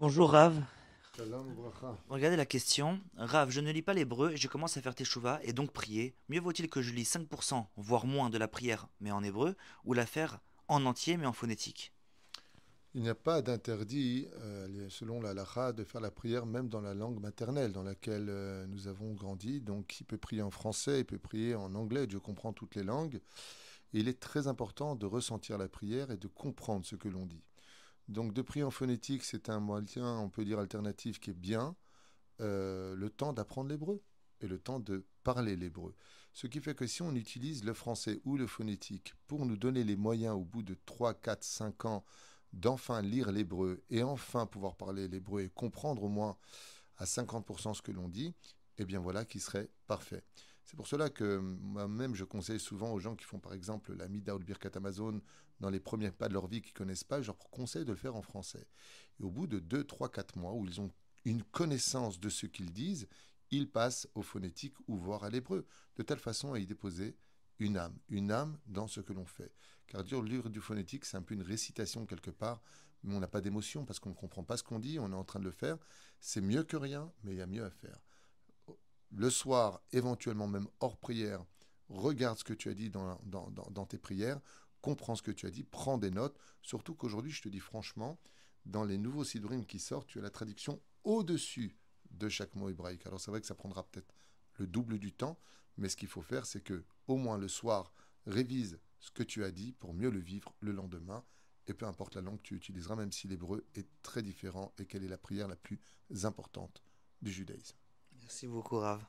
Bonjour Rav. Shalom. Regardez la question. Rav, je ne lis pas l'hébreu et je commence à faire teshuva et donc prier. Mieux vaut-il que je lis 5%, voire moins de la prière, mais en hébreu, ou la faire en entier, mais en phonétique? Il n'y a pas d'interdit, euh, selon la halakha, de faire la prière même dans la langue maternelle dans laquelle euh, nous avons grandi. Donc il peut prier en français, il peut prier en anglais, Dieu comprend toutes les langues. Et il est très important de ressentir la prière et de comprendre ce que l'on dit. Donc de prier en phonétique, c'est un moyen, on peut dire, alternatif qui est bien. Euh, le temps d'apprendre l'hébreu et le temps de parler l'hébreu. Ce qui fait que si on utilise le français ou le phonétique pour nous donner les moyens au bout de 3, 4, 5 ans d'enfin lire l'hébreu et enfin pouvoir parler l'hébreu et comprendre au moins à 50% ce que l'on dit, eh bien voilà qui serait parfait. C'est pour cela que moi-même je conseille souvent aux gens qui font par exemple la Mida ou le Birkat Amazon dans les premiers pas de leur vie qui connaissent pas, je leur conseille de le faire en français. Et au bout de 2, 3, 4 mois où ils ont une connaissance de ce qu'ils disent, ils passent au phonétique ou voire à l'hébreu, de telle façon à y déposer une âme, une âme dans ce que l'on fait. Car dire lire du phonétique, c'est un peu une récitation quelque part, mais on n'a pas d'émotion parce qu'on ne comprend pas ce qu'on dit, on est en train de le faire. C'est mieux que rien, mais il y a mieux à faire. Le soir, éventuellement même hors prière, regarde ce que tu as dit dans, tes prières, comprends ce que tu as dit, prends des notes. Surtout qu'aujourd'hui, je te dis franchement, dans les nouveaux sidourim qui sortent, tu as la traduction au-dessus de chaque mot hébraïque. Alors c'est vrai que ça prendra peut-être le double du temps, mais ce qu'il faut faire, c'est que au moins le soir, révise ce que tu as dit pour mieux le vivre le lendemain. Et peu importe la langue que tu utiliseras, même si l'hébreu est très différent et quelle est la prière la plus importante du judaïsme. Merci beaucoup, Rav.